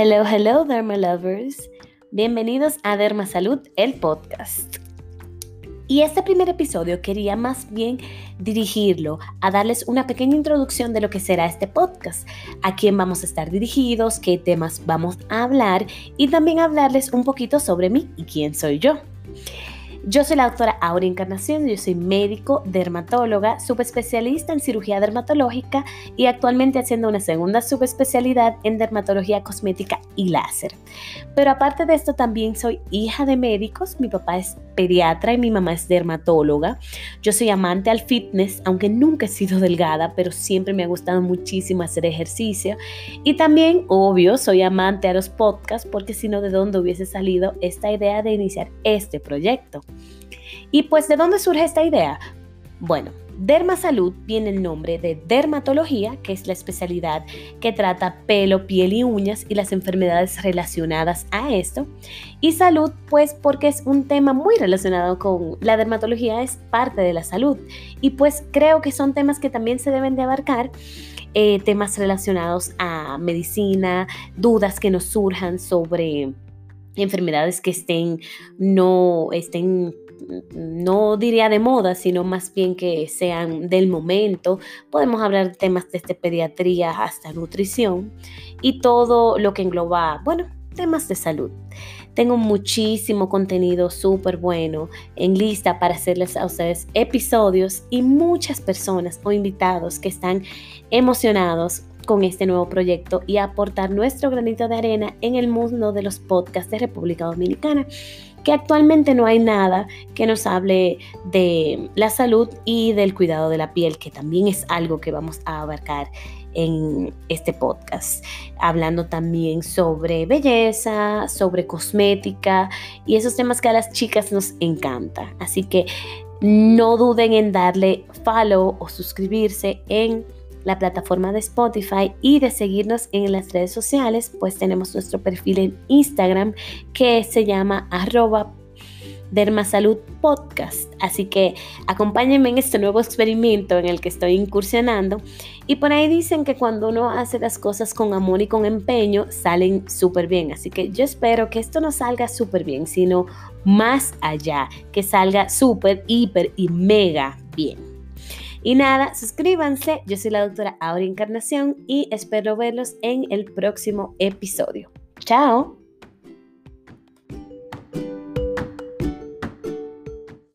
Hello, hello, Derma Lovers. Bienvenidos a Derma Salud, el podcast. Y este primer episodio quería más bien dirigirlo a darles una pequeña introducción de lo que será este podcast, a quién vamos a estar dirigidos, qué temas vamos a hablar y también hablarles un poquito sobre mí y quién soy yo. Yo soy la doctora Aura Encarnación, yo soy médico, dermatóloga, subespecialista en cirugía dermatológica y actualmente haciendo una segunda subespecialidad en dermatología cosmética y láser. Pero aparte de esto también soy hija de médicos, mi papá es pediatra y mi mamá es dermatóloga. Yo soy amante al fitness, aunque nunca he sido delgada, pero siempre me ha gustado muchísimo hacer ejercicio. Y también, obvio, soy amante a los podcasts porque si no, ¿de dónde hubiese salido esta idea de iniciar este proyecto? Y pues, ¿de dónde surge esta idea? Bueno, Dermasalud viene el nombre de dermatología, que es la especialidad que trata pelo, piel y uñas y las enfermedades relacionadas a esto. Y salud, pues porque es un tema muy relacionado con la dermatología, es parte de la salud. Y pues creo que son temas que también se deben de abarcar. Eh, temas relacionados a medicina, dudas que nos surjan sobre enfermedades que estén no estén no diría de moda, sino más bien que sean del momento. Podemos hablar de temas desde pediatría hasta nutrición y todo lo que engloba, bueno, temas de salud. Tengo muchísimo contenido súper bueno en lista para hacerles a ustedes episodios y muchas personas o invitados que están emocionados con este nuevo proyecto y aportar nuestro granito de arena en el mundo de los podcasts de República Dominicana que actualmente no hay nada que nos hable de la salud y del cuidado de la piel, que también es algo que vamos a abarcar en este podcast, hablando también sobre belleza, sobre cosmética y esos temas que a las chicas nos encanta. Así que no duden en darle follow o suscribirse en la plataforma de Spotify y de seguirnos en las redes sociales, pues tenemos nuestro perfil en Instagram que se llama arroba Dermasalud Podcast. Así que acompáñenme en este nuevo experimento en el que estoy incursionando. Y por ahí dicen que cuando uno hace las cosas con amor y con empeño, salen súper bien. Así que yo espero que esto no salga súper bien, sino más allá, que salga súper, hiper y mega bien. Y nada, suscríbanse. Yo soy la doctora Aura Encarnación y espero verlos en el próximo episodio. Chao.